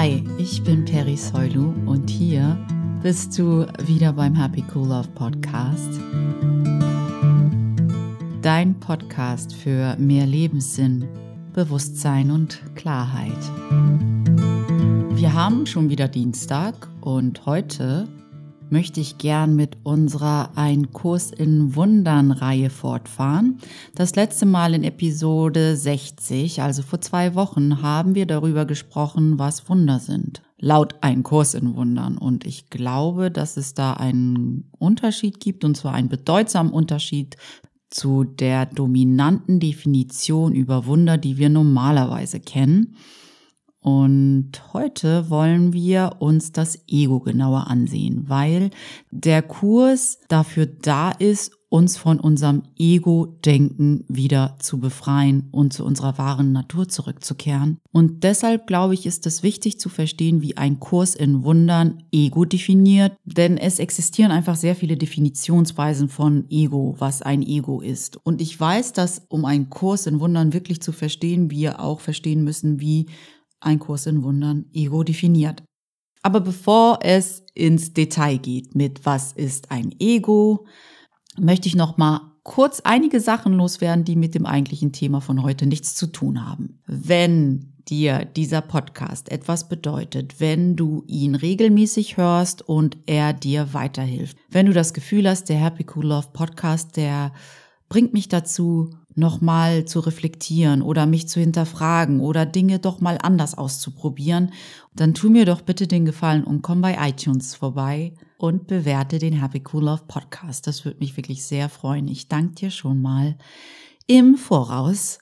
Hi, ich bin Peri Soilu und hier bist du wieder beim Happy Cool Love Podcast. Dein Podcast für mehr Lebenssinn, Bewusstsein und Klarheit. Wir haben schon wieder Dienstag und heute möchte ich gern mit unserer Ein Kurs in Wundern Reihe fortfahren. Das letzte Mal in Episode 60, also vor zwei Wochen, haben wir darüber gesprochen, was Wunder sind. Laut Ein Kurs in Wundern. Und ich glaube, dass es da einen Unterschied gibt, und zwar einen bedeutsamen Unterschied zu der dominanten Definition über Wunder, die wir normalerweise kennen. Und heute wollen wir uns das Ego genauer ansehen, weil der Kurs dafür da ist, uns von unserem Ego-Denken wieder zu befreien und zu unserer wahren Natur zurückzukehren. Und deshalb glaube ich, ist es wichtig zu verstehen, wie ein Kurs in Wundern Ego definiert, denn es existieren einfach sehr viele Definitionsweisen von Ego, was ein Ego ist. Und ich weiß, dass um einen Kurs in Wundern wirklich zu verstehen, wir auch verstehen müssen, wie ein Kurs in Wundern Ego definiert. Aber bevor es ins Detail geht mit was ist ein Ego, möchte ich noch mal kurz einige Sachen loswerden, die mit dem eigentlichen Thema von heute nichts zu tun haben. Wenn dir dieser Podcast etwas bedeutet, wenn du ihn regelmäßig hörst und er dir weiterhilft. Wenn du das Gefühl hast, der Happy Cool Love Podcast, der bringt mich dazu, nochmal zu reflektieren oder mich zu hinterfragen oder Dinge doch mal anders auszuprobieren, dann tu mir doch bitte den Gefallen und komm bei iTunes vorbei und bewerte den Happy Cool Love Podcast. Das würde mich wirklich sehr freuen. Ich danke dir schon mal im Voraus.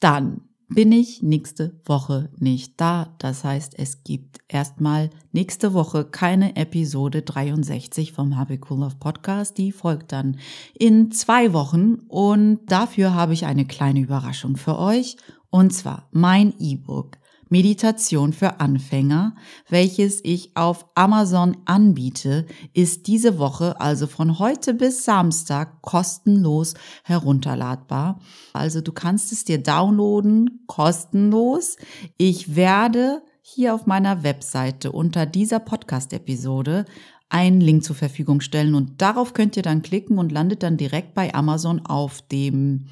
Dann bin ich nächste Woche nicht da. Das heißt, es gibt erstmal nächste Woche keine Episode 63 vom Habe Cool Love Podcast. Die folgt dann in zwei Wochen und dafür habe ich eine kleine Überraschung für euch. Und zwar mein E-Book Meditation für Anfänger, welches ich auf Amazon anbiete, ist diese Woche, also von heute bis Samstag, kostenlos herunterladbar. Also du kannst es dir downloaden, kostenlos. Ich werde hier auf meiner Webseite unter dieser Podcast-Episode einen Link zur Verfügung stellen und darauf könnt ihr dann klicken und landet dann direkt bei Amazon auf dem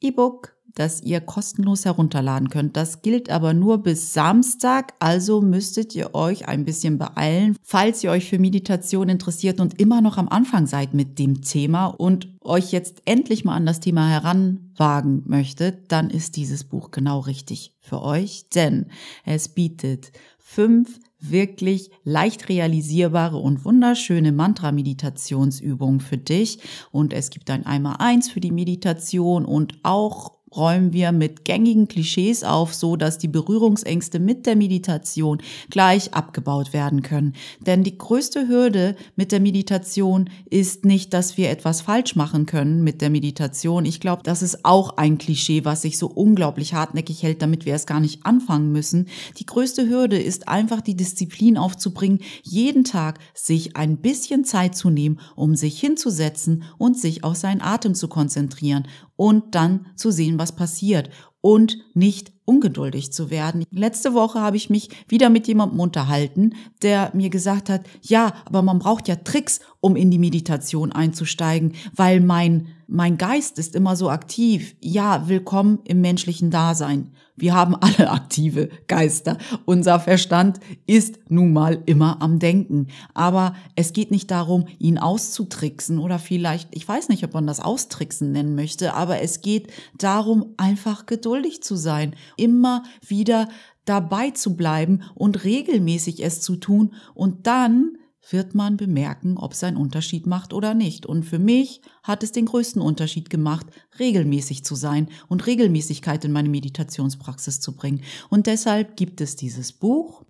E-Book das ihr kostenlos herunterladen könnt. Das gilt aber nur bis Samstag, also müsstet ihr euch ein bisschen beeilen. Falls ihr euch für Meditation interessiert und immer noch am Anfang seid mit dem Thema und euch jetzt endlich mal an das Thema heranwagen möchtet, dann ist dieses Buch genau richtig für euch, denn es bietet fünf wirklich leicht realisierbare und wunderschöne Mantra-Meditationsübungen für dich. Und es gibt ein Einmal eins für die Meditation und auch räumen wir mit gängigen Klischees auf, so dass die Berührungsängste mit der Meditation gleich abgebaut werden können. Denn die größte Hürde mit der Meditation ist nicht, dass wir etwas falsch machen können mit der Meditation. Ich glaube, das ist auch ein Klischee, was sich so unglaublich hartnäckig hält, damit wir es gar nicht anfangen müssen. Die größte Hürde ist einfach die Disziplin aufzubringen, jeden Tag sich ein bisschen Zeit zu nehmen, um sich hinzusetzen und sich auf seinen Atem zu konzentrieren und dann zu sehen, was passiert und nicht ungeduldig zu werden. Letzte Woche habe ich mich wieder mit jemandem unterhalten, der mir gesagt hat, ja, aber man braucht ja Tricks, um in die Meditation einzusteigen, weil mein, mein Geist ist immer so aktiv. Ja, willkommen im menschlichen Dasein. Wir haben alle aktive Geister. Unser Verstand ist nun mal immer am Denken. Aber es geht nicht darum, ihn auszutricksen oder vielleicht, ich weiß nicht, ob man das austricksen nennen möchte, aber es geht darum, einfach geduldig zu sein, immer wieder dabei zu bleiben und regelmäßig es zu tun und dann wird man bemerken, ob es einen Unterschied macht oder nicht. Und für mich hat es den größten Unterschied gemacht, regelmäßig zu sein und Regelmäßigkeit in meine Meditationspraxis zu bringen. Und deshalb gibt es dieses Buch.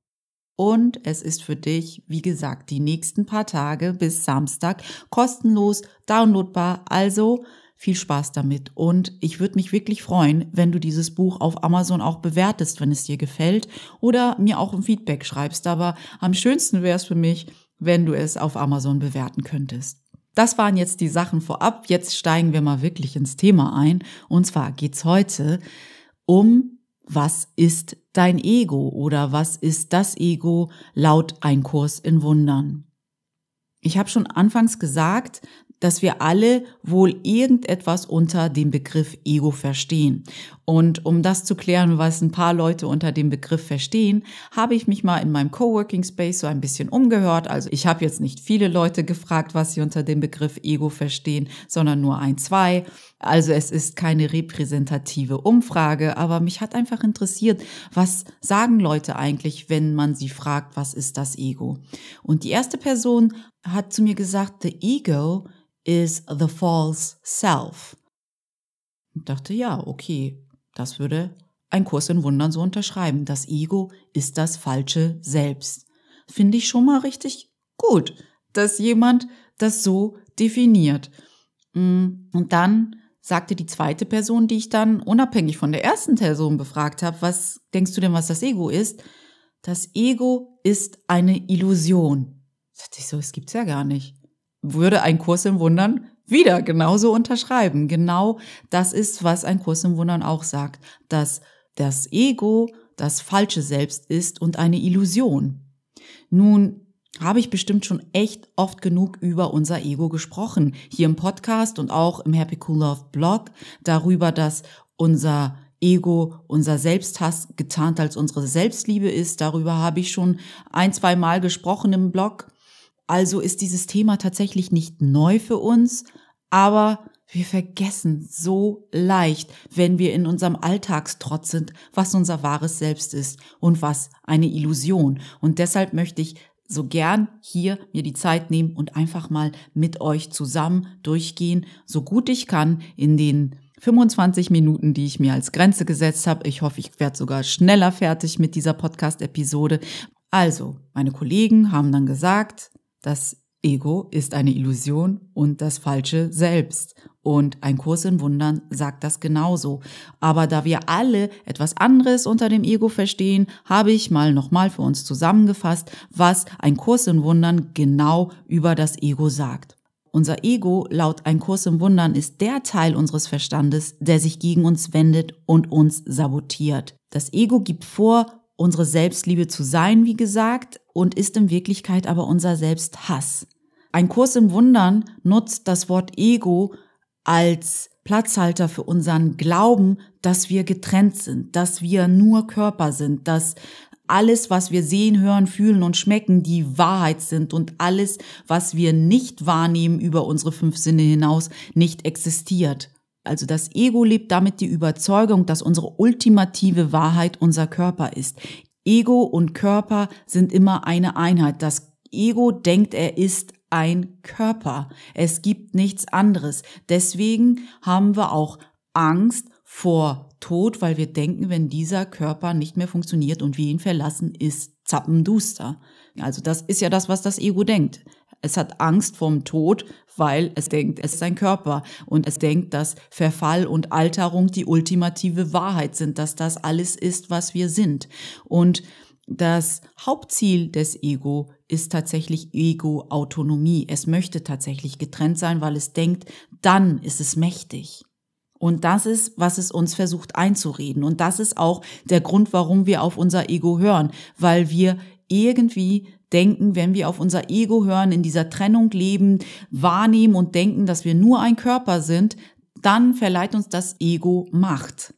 Und es ist für dich, wie gesagt, die nächsten paar Tage bis Samstag kostenlos downloadbar. Also viel Spaß damit. Und ich würde mich wirklich freuen, wenn du dieses Buch auf Amazon auch bewertest, wenn es dir gefällt oder mir auch ein Feedback schreibst. Aber am schönsten wäre es für mich, wenn du es auf Amazon bewerten könntest. Das waren jetzt die Sachen vorab. Jetzt steigen wir mal wirklich ins Thema ein. Und zwar geht's heute um, was ist dein Ego oder was ist das Ego laut Ein Kurs in Wundern? Ich habe schon anfangs gesagt, dass wir alle wohl irgendetwas unter dem Begriff Ego verstehen. Und um das zu klären, was ein paar Leute unter dem Begriff verstehen, habe ich mich mal in meinem Coworking Space so ein bisschen umgehört. Also ich habe jetzt nicht viele Leute gefragt, was sie unter dem Begriff Ego verstehen, sondern nur ein, zwei. Also es ist keine repräsentative Umfrage, aber mich hat einfach interessiert, was sagen Leute eigentlich, wenn man sie fragt, was ist das Ego? Und die erste Person hat zu mir gesagt, the ego is the false self. Ich dachte, ja, okay, das würde ein Kurs in Wundern so unterschreiben. Das Ego ist das falsche Selbst. Finde ich schon mal richtig gut, dass jemand das so definiert. Mm, und dann sagte die zweite Person, die ich dann unabhängig von der ersten Person befragt habe, was denkst du denn, was das Ego ist? Das Ego ist eine Illusion. Da dachte ich so, es gibt's ja gar nicht würde ein Kurs im Wundern wieder genauso unterschreiben. Genau das ist, was ein Kurs im Wundern auch sagt, dass das Ego das falsche Selbst ist und eine Illusion. Nun habe ich bestimmt schon echt oft genug über unser Ego gesprochen, hier im Podcast und auch im Happy Cool Love Blog, darüber, dass unser Ego, unser Selbsthass getarnt als unsere Selbstliebe ist. Darüber habe ich schon ein, zwei Mal gesprochen im Blog. Also ist dieses Thema tatsächlich nicht neu für uns, aber wir vergessen so leicht, wenn wir in unserem Alltagstrotz sind, was unser wahres Selbst ist und was eine Illusion. Und deshalb möchte ich so gern hier mir die Zeit nehmen und einfach mal mit euch zusammen durchgehen, so gut ich kann in den 25 Minuten, die ich mir als Grenze gesetzt habe. Ich hoffe, ich werde sogar schneller fertig mit dieser Podcast-Episode. Also, meine Kollegen haben dann gesagt, das Ego ist eine Illusion und das falsche Selbst. Und ein Kurs in Wundern sagt das genauso. Aber da wir alle etwas anderes unter dem Ego verstehen, habe ich mal nochmal für uns zusammengefasst, was ein Kurs in Wundern genau über das Ego sagt. Unser Ego, laut ein Kurs im Wundern, ist der Teil unseres Verstandes, der sich gegen uns wendet und uns sabotiert. Das Ego gibt vor, unsere Selbstliebe zu sein, wie gesagt, und ist in Wirklichkeit aber unser Selbsthass. Ein Kurs im Wundern nutzt das Wort Ego als Platzhalter für unseren Glauben, dass wir getrennt sind, dass wir nur Körper sind, dass alles, was wir sehen, hören, fühlen und schmecken, die Wahrheit sind und alles, was wir nicht wahrnehmen über unsere fünf Sinne hinaus, nicht existiert. Also das Ego lebt damit die Überzeugung, dass unsere ultimative Wahrheit unser Körper ist. Ego und Körper sind immer eine Einheit. Das Ego denkt, er ist ein Körper. Es gibt nichts anderes. Deswegen haben wir auch Angst vor Tod, weil wir denken, wenn dieser Körper nicht mehr funktioniert und wir ihn verlassen, ist zappenduster. Also das ist ja das, was das Ego denkt. Es hat Angst vorm Tod, weil es denkt, es ist ein Körper und es denkt, dass Verfall und Alterung die ultimative Wahrheit sind, dass das alles ist, was wir sind. Und das Hauptziel des Ego ist tatsächlich Ego-Autonomie. Es möchte tatsächlich getrennt sein, weil es denkt, dann ist es mächtig. Und das ist, was es uns versucht einzureden. Und das ist auch der Grund, warum wir auf unser Ego hören, weil wir irgendwie denken, wenn wir auf unser Ego hören, in dieser Trennung leben, wahrnehmen und denken, dass wir nur ein Körper sind, dann verleiht uns das Ego Macht.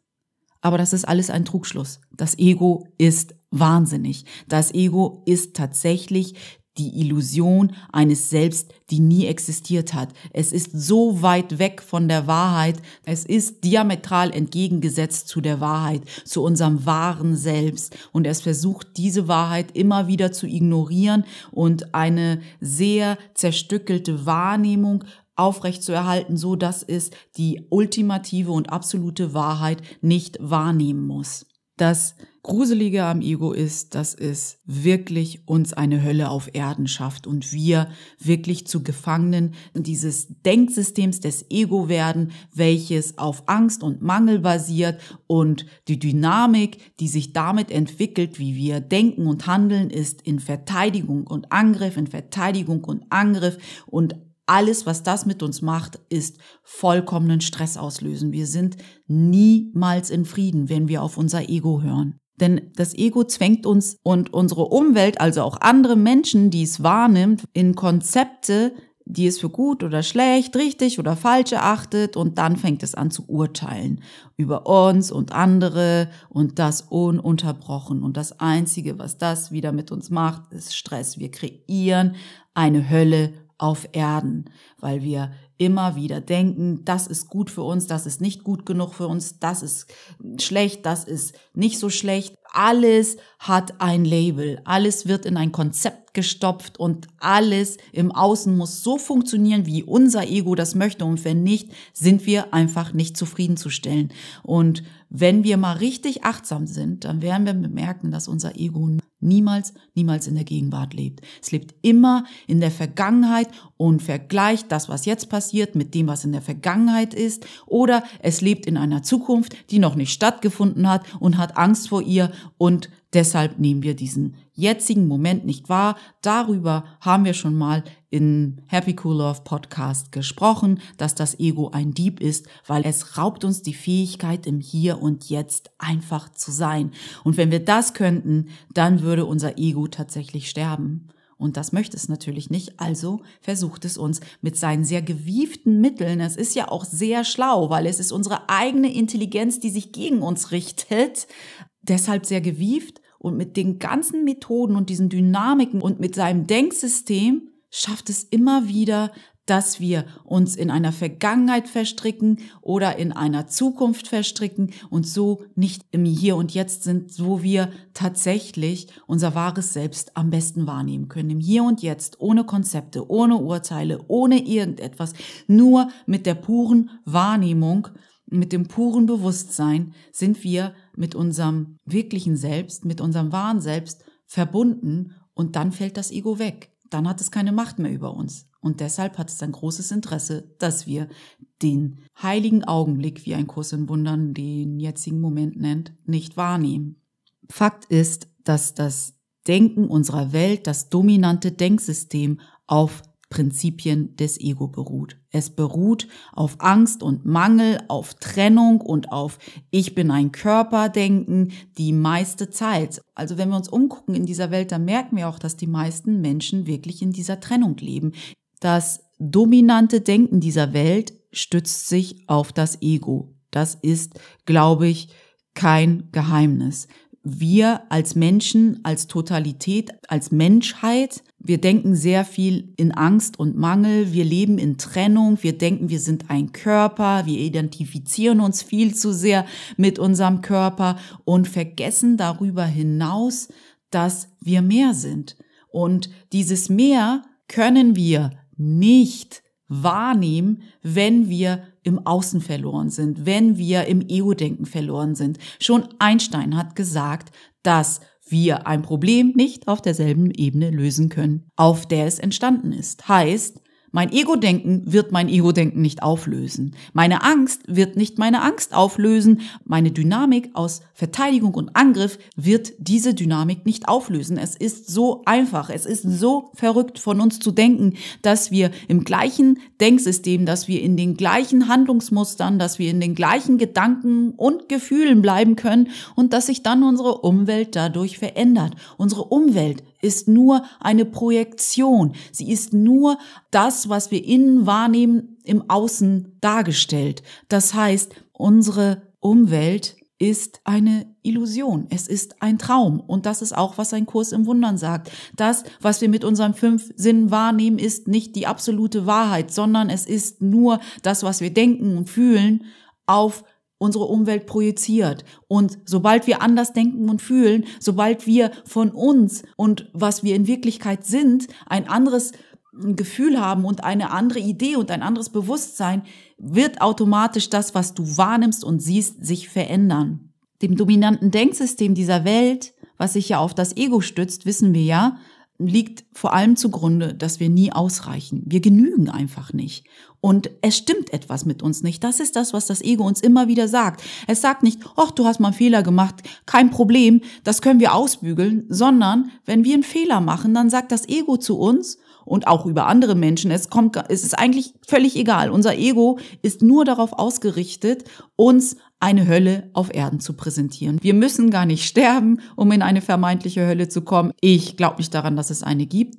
Aber das ist alles ein Trugschluss. Das Ego ist wahnsinnig. Das Ego ist tatsächlich die Illusion eines Selbst, die nie existiert hat. Es ist so weit weg von der Wahrheit. Es ist diametral entgegengesetzt zu der Wahrheit, zu unserem wahren Selbst. Und es versucht, diese Wahrheit immer wieder zu ignorieren und eine sehr zerstückelte Wahrnehmung aufrechtzuerhalten, so dass es die ultimative und absolute Wahrheit nicht wahrnehmen muss. Das Gruselige am Ego ist, dass es wirklich uns eine Hölle auf Erden schafft und wir wirklich zu Gefangenen dieses Denksystems des Ego werden, welches auf Angst und Mangel basiert und die Dynamik, die sich damit entwickelt, wie wir denken und handeln, ist in Verteidigung und Angriff, in Verteidigung und Angriff und alles, was das mit uns macht, ist vollkommenen Stress auslösen. Wir sind niemals in Frieden, wenn wir auf unser Ego hören. Denn das Ego zwängt uns und unsere Umwelt, also auch andere Menschen, die es wahrnimmt, in Konzepte, die es für gut oder schlecht, richtig oder falsch erachtet und dann fängt es an zu urteilen über uns und andere und das ununterbrochen. Und das Einzige, was das wieder mit uns macht, ist Stress. Wir kreieren eine Hölle auf Erden, weil wir immer wieder denken, das ist gut für uns, das ist nicht gut genug für uns, das ist schlecht, das ist nicht so schlecht. Alles hat ein Label, alles wird in ein Konzept gestopft und alles im Außen muss so funktionieren, wie unser Ego das möchte. Und wenn nicht, sind wir einfach nicht zufriedenzustellen. Und wenn wir mal richtig achtsam sind, dann werden wir bemerken, dass unser Ego niemals, niemals in der Gegenwart lebt. Es lebt immer in der Vergangenheit und vergleicht das, was jetzt passiert, mit dem, was in der Vergangenheit ist. Oder es lebt in einer Zukunft, die noch nicht stattgefunden hat und hat Angst vor ihr und deshalb nehmen wir diesen jetzigen Moment nicht wahr. Darüber haben wir schon mal in Happy Cool Love Podcast gesprochen, dass das Ego ein Dieb ist, weil es raubt uns die Fähigkeit im Hier und Jetzt einfach zu sein. Und wenn wir das könnten, dann würde unser Ego tatsächlich sterben. Und das möchte es natürlich nicht. Also versucht es uns mit seinen sehr gewieften Mitteln. Es ist ja auch sehr schlau, weil es ist unsere eigene Intelligenz, die sich gegen uns richtet. Deshalb sehr gewieft und mit den ganzen Methoden und diesen Dynamiken und mit seinem Denksystem schafft es immer wieder, dass wir uns in einer Vergangenheit verstricken oder in einer Zukunft verstricken und so nicht im Hier und Jetzt sind, wo wir tatsächlich unser wahres Selbst am besten wahrnehmen können. Im Hier und Jetzt, ohne Konzepte, ohne Urteile, ohne irgendetwas, nur mit der puren Wahrnehmung, mit dem puren Bewusstsein sind wir mit unserem wirklichen Selbst, mit unserem wahren Selbst verbunden und dann fällt das Ego weg dann hat es keine Macht mehr über uns. Und deshalb hat es ein großes Interesse, dass wir den heiligen Augenblick, wie ein Kurs in Wundern den jetzigen Moment nennt, nicht wahrnehmen. Fakt ist, dass das Denken unserer Welt, das dominante Denksystem auf Prinzipien des Ego beruht. Es beruht auf Angst und Mangel, auf Trennung und auf Ich bin ein Körperdenken die meiste Zeit. Also wenn wir uns umgucken in dieser Welt, dann merken wir auch, dass die meisten Menschen wirklich in dieser Trennung leben. Das dominante Denken dieser Welt stützt sich auf das Ego. Das ist, glaube ich, kein Geheimnis wir als Menschen, als Totalität, als Menschheit, wir denken sehr viel in Angst und Mangel, wir leben in Trennung, wir denken, wir sind ein Körper, wir identifizieren uns viel zu sehr mit unserem Körper und vergessen darüber hinaus, dass wir mehr sind. Und dieses Mehr können wir nicht wahrnehmen, wenn wir im Außen verloren sind, wenn wir im Ego-Denken verloren sind. Schon Einstein hat gesagt, dass wir ein Problem nicht auf derselben Ebene lösen können, auf der es entstanden ist. Heißt, mein Ego-Denken wird mein Ego-Denken nicht auflösen. Meine Angst wird nicht meine Angst auflösen. Meine Dynamik aus Verteidigung und Angriff wird diese Dynamik nicht auflösen. Es ist so einfach. Es ist so verrückt von uns zu denken, dass wir im gleichen Denksystem, dass wir in den gleichen Handlungsmustern, dass wir in den gleichen Gedanken und Gefühlen bleiben können und dass sich dann unsere Umwelt dadurch verändert. Unsere Umwelt ist nur eine Projektion. Sie ist nur das, was wir innen wahrnehmen, im Außen dargestellt. Das heißt, unsere Umwelt ist eine Illusion. Es ist ein Traum. Und das ist auch, was ein Kurs im Wundern sagt. Das, was wir mit unseren fünf Sinnen wahrnehmen, ist nicht die absolute Wahrheit, sondern es ist nur das, was wir denken und fühlen auf unsere Umwelt projiziert. Und sobald wir anders denken und fühlen, sobald wir von uns und was wir in Wirklichkeit sind, ein anderes Gefühl haben und eine andere Idee und ein anderes Bewusstsein, wird automatisch das, was du wahrnimmst und siehst, sich verändern. Dem dominanten Denksystem dieser Welt, was sich ja auf das Ego stützt, wissen wir ja, liegt vor allem zugrunde, dass wir nie ausreichen. Wir genügen einfach nicht. Und es stimmt etwas mit uns nicht. Das ist das, was das Ego uns immer wieder sagt. Es sagt nicht, ach, du hast mal einen Fehler gemacht, kein Problem, das können wir ausbügeln, sondern wenn wir einen Fehler machen, dann sagt das Ego zu uns, und auch über andere Menschen. Es kommt, es ist eigentlich völlig egal. Unser Ego ist nur darauf ausgerichtet, uns eine Hölle auf Erden zu präsentieren. Wir müssen gar nicht sterben, um in eine vermeintliche Hölle zu kommen. Ich glaube nicht daran, dass es eine gibt.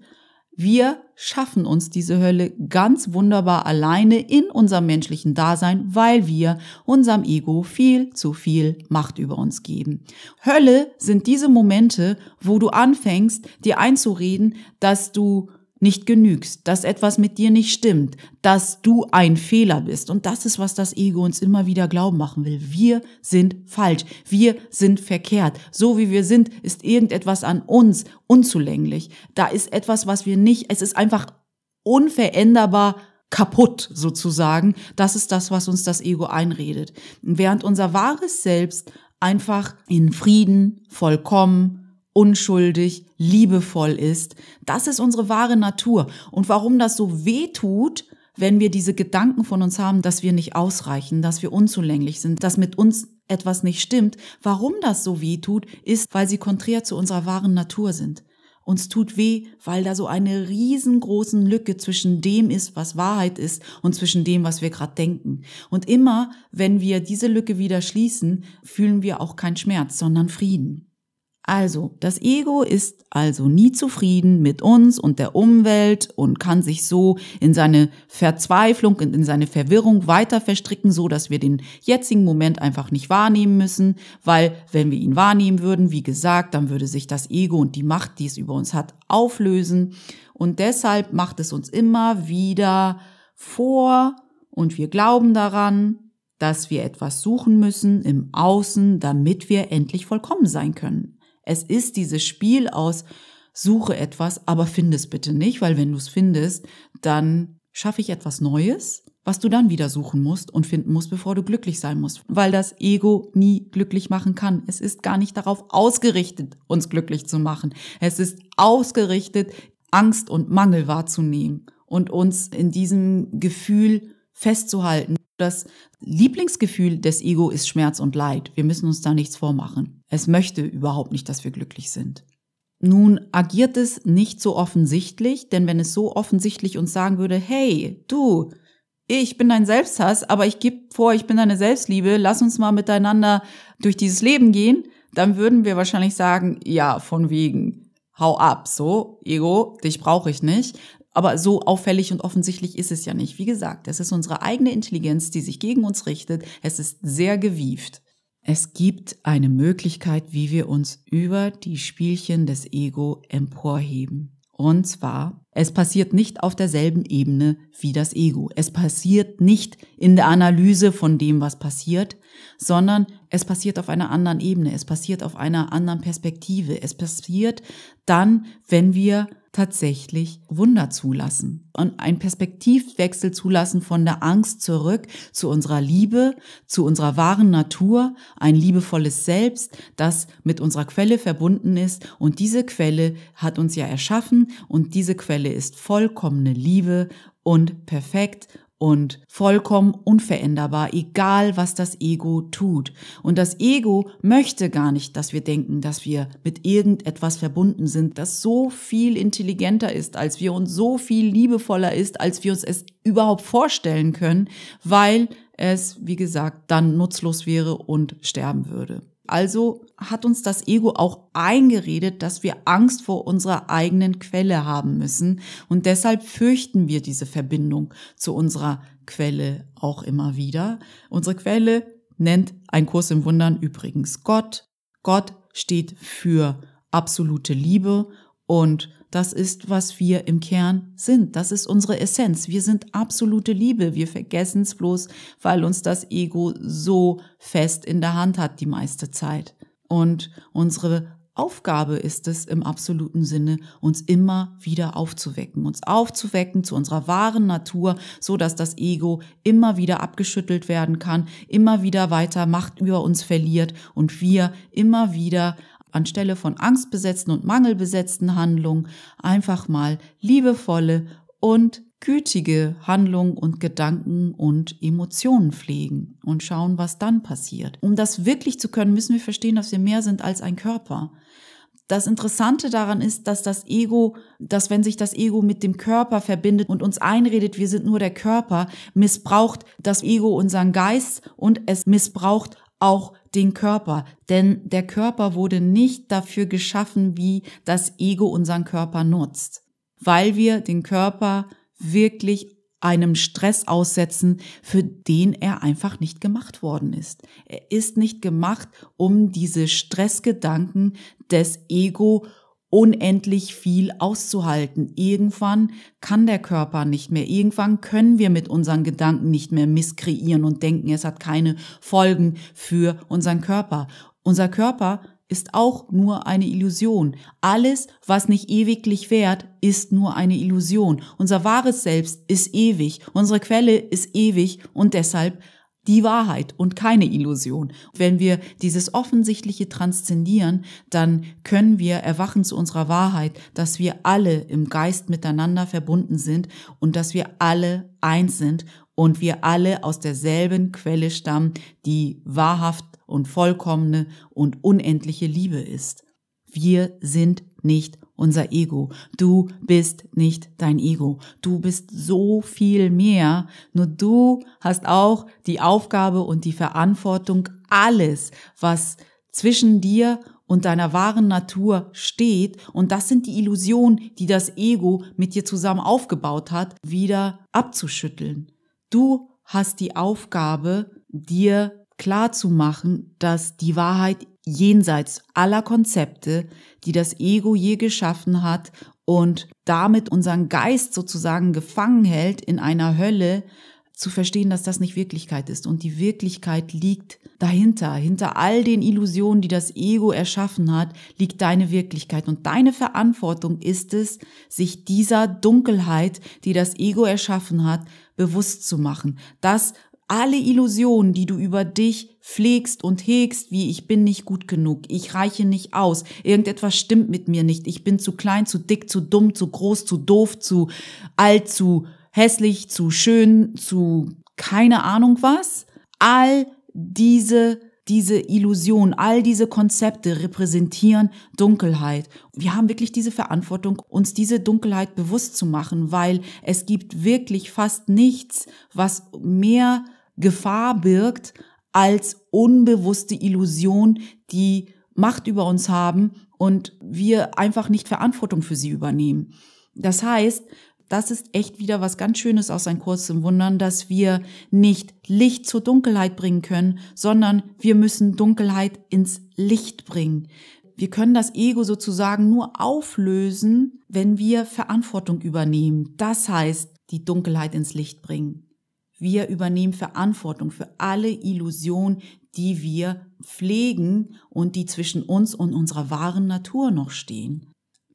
Wir schaffen uns diese Hölle ganz wunderbar alleine in unserem menschlichen Dasein, weil wir unserem Ego viel zu viel Macht über uns geben. Hölle sind diese Momente, wo du anfängst, dir einzureden, dass du nicht genügst, dass etwas mit dir nicht stimmt, dass du ein Fehler bist. Und das ist, was das Ego uns immer wieder glauben machen will. Wir sind falsch. Wir sind verkehrt. So wie wir sind, ist irgendetwas an uns unzulänglich. Da ist etwas, was wir nicht, es ist einfach unveränderbar kaputt sozusagen. Das ist das, was uns das Ego einredet. Während unser wahres Selbst einfach in Frieden, vollkommen, unschuldig, liebevoll ist. Das ist unsere wahre Natur. Und warum das so weh tut, wenn wir diese Gedanken von uns haben, dass wir nicht ausreichen, dass wir unzulänglich sind, dass mit uns etwas nicht stimmt, warum das so weh tut, ist, weil sie konträr zu unserer wahren Natur sind. Uns tut weh, weil da so eine riesengroßen Lücke zwischen dem ist, was Wahrheit ist und zwischen dem, was wir gerade denken. Und immer, wenn wir diese Lücke wieder schließen, fühlen wir auch keinen Schmerz, sondern Frieden. Also, das Ego ist also nie zufrieden mit uns und der Umwelt und kann sich so in seine Verzweiflung und in seine Verwirrung weiter verstricken, so dass wir den jetzigen Moment einfach nicht wahrnehmen müssen, weil wenn wir ihn wahrnehmen würden, wie gesagt, dann würde sich das Ego und die Macht, die es über uns hat, auflösen und deshalb macht es uns immer wieder vor und wir glauben daran, dass wir etwas suchen müssen im Außen, damit wir endlich vollkommen sein können. Es ist dieses Spiel aus, suche etwas, aber finde es bitte nicht, weil wenn du es findest, dann schaffe ich etwas Neues, was du dann wieder suchen musst und finden musst, bevor du glücklich sein musst, weil das Ego nie glücklich machen kann. Es ist gar nicht darauf ausgerichtet, uns glücklich zu machen. Es ist ausgerichtet, Angst und Mangel wahrzunehmen und uns in diesem Gefühl festzuhalten. Das Lieblingsgefühl des Ego ist Schmerz und Leid. Wir müssen uns da nichts vormachen. Es möchte überhaupt nicht, dass wir glücklich sind. Nun agiert es nicht so offensichtlich, denn wenn es so offensichtlich uns sagen würde, hey, du, ich bin dein Selbsthass, aber ich gebe vor, ich bin deine Selbstliebe, lass uns mal miteinander durch dieses Leben gehen, dann würden wir wahrscheinlich sagen, ja, von wegen, hau ab, so, Ego, dich brauche ich nicht. Aber so auffällig und offensichtlich ist es ja nicht. Wie gesagt, es ist unsere eigene Intelligenz, die sich gegen uns richtet. Es ist sehr gewieft. Es gibt eine Möglichkeit, wie wir uns über die Spielchen des Ego emporheben. Und zwar, es passiert nicht auf derselben Ebene wie das Ego. Es passiert nicht in der Analyse von dem, was passiert, sondern es passiert auf einer anderen Ebene. Es passiert auf einer anderen Perspektive. Es passiert dann, wenn wir tatsächlich Wunder zulassen und einen Perspektivwechsel zulassen von der Angst zurück zu unserer Liebe, zu unserer wahren Natur, ein liebevolles Selbst, das mit unserer Quelle verbunden ist. Und diese Quelle hat uns ja erschaffen. Und diese Quelle ist vollkommene Liebe und perfekt und vollkommen unveränderbar, egal was das Ego tut. Und das Ego möchte gar nicht, dass wir denken, dass wir mit irgendetwas verbunden sind, das so viel intelligenter ist, als wir und so viel liebevoller ist, als wir uns es überhaupt vorstellen können, weil es, wie gesagt, dann nutzlos wäre und sterben würde. Also hat uns das Ego auch eingeredet, dass wir Angst vor unserer eigenen Quelle haben müssen und deshalb fürchten wir diese Verbindung zu unserer Quelle auch immer wieder. Unsere Quelle nennt ein Kurs im Wundern übrigens Gott. Gott steht für absolute Liebe und das ist, was wir im Kern sind. Das ist unsere Essenz. Wir sind absolute Liebe. Wir vergessen es bloß, weil uns das Ego so fest in der Hand hat die meiste Zeit. Und unsere Aufgabe ist es im absoluten Sinne, uns immer wieder aufzuwecken, uns aufzuwecken zu unserer wahren Natur, so dass das Ego immer wieder abgeschüttelt werden kann, immer wieder weiter Macht über uns verliert und wir immer wieder anstelle von angstbesetzten und mangelbesetzten Handlungen einfach mal liebevolle und gütige Handlungen und Gedanken und Emotionen pflegen und schauen, was dann passiert. Um das wirklich zu können, müssen wir verstehen, dass wir mehr sind als ein Körper. das Interessante daran ist, dass das Ego, dass wenn sich das Ego mit dem Körper verbindet und uns einredet, wir sind nur der Körper, missbraucht das Ego unseren Geist und es missbraucht auch den Körper. Denn der Körper wurde nicht dafür geschaffen, wie das Ego unseren Körper nutzt, weil wir den Körper wirklich einem Stress aussetzen, für den er einfach nicht gemacht worden ist. Er ist nicht gemacht, um diese Stressgedanken des Ego unendlich viel auszuhalten. Irgendwann kann der Körper nicht mehr. Irgendwann können wir mit unseren Gedanken nicht mehr misskreieren und denken, es hat keine Folgen für unseren Körper. Unser Körper ist auch nur eine Illusion. Alles, was nicht ewiglich währt, ist nur eine Illusion. Unser wahres Selbst ist ewig, unsere Quelle ist ewig und deshalb die Wahrheit und keine Illusion. Wenn wir dieses Offensichtliche transzendieren, dann können wir erwachen zu unserer Wahrheit, dass wir alle im Geist miteinander verbunden sind und dass wir alle eins sind und wir alle aus derselben Quelle stammen, die wahrhaft und vollkommene und unendliche Liebe ist. Wir sind nicht unser Ego. Du bist nicht dein Ego. Du bist so viel mehr. Nur du hast auch die Aufgabe und die Verantwortung, alles, was zwischen dir und deiner wahren Natur steht, und das sind die Illusionen, die das Ego mit dir zusammen aufgebaut hat, wieder abzuschütteln. Du hast die Aufgabe, dir klar zu machen, dass die Wahrheit jenseits aller Konzepte, die das Ego je geschaffen hat und damit unseren Geist sozusagen gefangen hält in einer Hölle, zu verstehen, dass das nicht Wirklichkeit ist. Und die Wirklichkeit liegt dahinter. Hinter all den Illusionen, die das Ego erschaffen hat, liegt deine Wirklichkeit. Und deine Verantwortung ist es, sich dieser Dunkelheit, die das Ego erschaffen hat, bewusst zu machen. Das, alle Illusionen, die du über dich pflegst und hegst, wie ich bin nicht gut genug, ich reiche nicht aus, irgendetwas stimmt mit mir nicht, ich bin zu klein, zu dick, zu dumm, zu groß, zu doof, zu alt, zu hässlich, zu schön, zu keine Ahnung was. All diese diese Illusion, all diese Konzepte repräsentieren Dunkelheit. Wir haben wirklich diese Verantwortung, uns diese Dunkelheit bewusst zu machen, weil es gibt wirklich fast nichts, was mehr Gefahr birgt als unbewusste Illusion, die Macht über uns haben und wir einfach nicht Verantwortung für sie übernehmen. Das heißt, das ist echt wieder was ganz Schönes aus ein Kurs zum Wundern, dass wir nicht Licht zur Dunkelheit bringen können, sondern wir müssen Dunkelheit ins Licht bringen. Wir können das Ego sozusagen nur auflösen, wenn wir Verantwortung übernehmen. Das heißt, die Dunkelheit ins Licht bringen. Wir übernehmen Verantwortung für alle Illusionen, die wir pflegen und die zwischen uns und unserer wahren Natur noch stehen.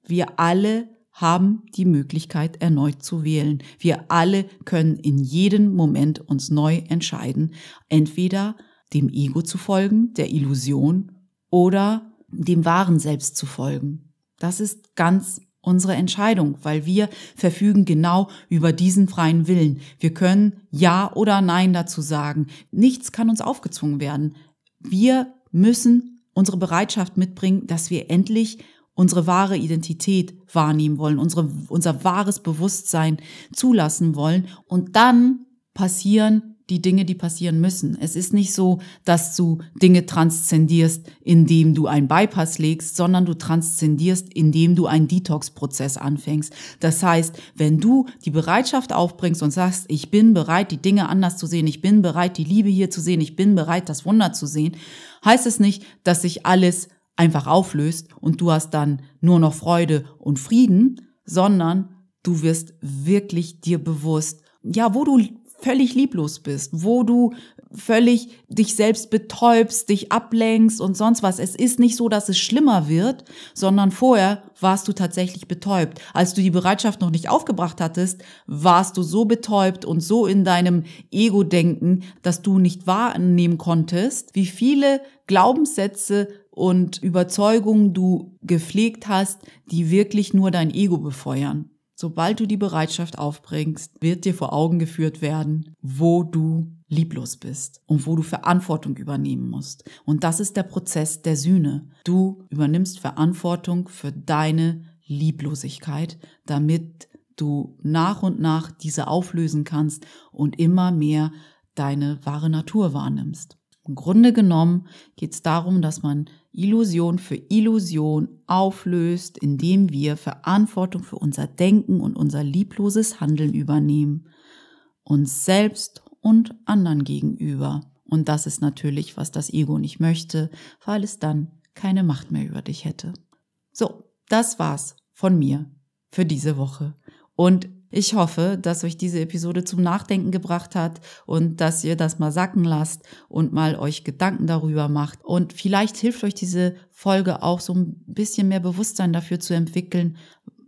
Wir alle haben die Möglichkeit, erneut zu wählen. Wir alle können in jedem Moment uns neu entscheiden, entweder dem Ego zu folgen, der Illusion, oder dem wahren Selbst zu folgen. Das ist ganz unsere Entscheidung, weil wir verfügen genau über diesen freien Willen. Wir können Ja oder Nein dazu sagen. Nichts kann uns aufgezwungen werden. Wir müssen unsere Bereitschaft mitbringen, dass wir endlich unsere wahre Identität wahrnehmen wollen, unsere, unser wahres Bewusstsein zulassen wollen. Und dann passieren die Dinge, die passieren müssen. Es ist nicht so, dass du Dinge transzendierst, indem du einen Bypass legst, sondern du transzendierst, indem du einen Detox-Prozess anfängst. Das heißt, wenn du die Bereitschaft aufbringst und sagst, ich bin bereit, die Dinge anders zu sehen, ich bin bereit, die Liebe hier zu sehen, ich bin bereit, das Wunder zu sehen, heißt es nicht, dass sich alles einfach auflöst und du hast dann nur noch Freude und Frieden, sondern du wirst wirklich dir bewusst, ja, wo du völlig lieblos bist, wo du völlig dich selbst betäubst, dich ablenkst und sonst was. Es ist nicht so, dass es schlimmer wird, sondern vorher warst du tatsächlich betäubt. Als du die Bereitschaft noch nicht aufgebracht hattest, warst du so betäubt und so in deinem Ego-Denken, dass du nicht wahrnehmen konntest, wie viele Glaubenssätze und Überzeugungen du gepflegt hast, die wirklich nur dein Ego befeuern. Sobald du die Bereitschaft aufbringst, wird dir vor Augen geführt werden, wo du lieblos bist und wo du Verantwortung übernehmen musst. Und das ist der Prozess der Sühne. Du übernimmst Verantwortung für deine Lieblosigkeit, damit du nach und nach diese auflösen kannst und immer mehr deine wahre Natur wahrnimmst. Im Grunde genommen geht es darum, dass man Illusion für Illusion auflöst, indem wir Verantwortung für unser Denken und unser liebloses Handeln übernehmen. Uns selbst und anderen gegenüber. Und das ist natürlich, was das Ego nicht möchte, weil es dann keine Macht mehr über dich hätte. So, das war's von mir für diese Woche. Und ich hoffe, dass euch diese Episode zum Nachdenken gebracht hat und dass ihr das mal sacken lasst und mal euch Gedanken darüber macht. Und vielleicht hilft euch diese Folge auch so ein bisschen mehr Bewusstsein dafür zu entwickeln,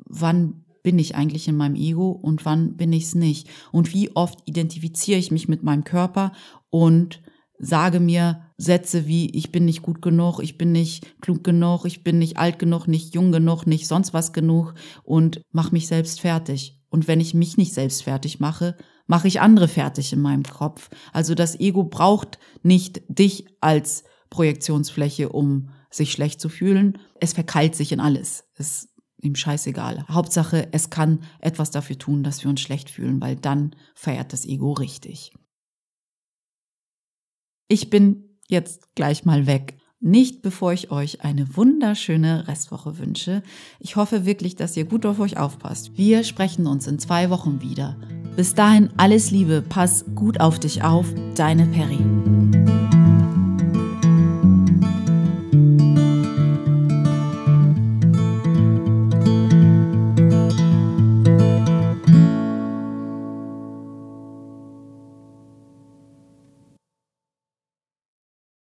wann bin ich eigentlich in meinem Ego und wann bin ich es nicht. Und wie oft identifiziere ich mich mit meinem Körper und sage mir Sätze wie ich bin nicht gut genug, ich bin nicht klug genug, ich bin nicht alt genug, nicht jung genug, nicht sonst was genug und mache mich selbst fertig. Und wenn ich mich nicht selbst fertig mache, mache ich andere fertig in meinem Kopf. Also das Ego braucht nicht dich als Projektionsfläche, um sich schlecht zu fühlen. Es verkeilt sich in alles. Es ist ihm scheißegal. Hauptsache, es kann etwas dafür tun, dass wir uns schlecht fühlen, weil dann feiert das Ego richtig. Ich bin jetzt gleich mal weg. Nicht bevor ich euch eine wunderschöne Restwoche wünsche. Ich hoffe wirklich, dass ihr gut auf euch aufpasst. Wir sprechen uns in zwei Wochen wieder. Bis dahin alles Liebe, pass gut auf dich auf, deine Perry.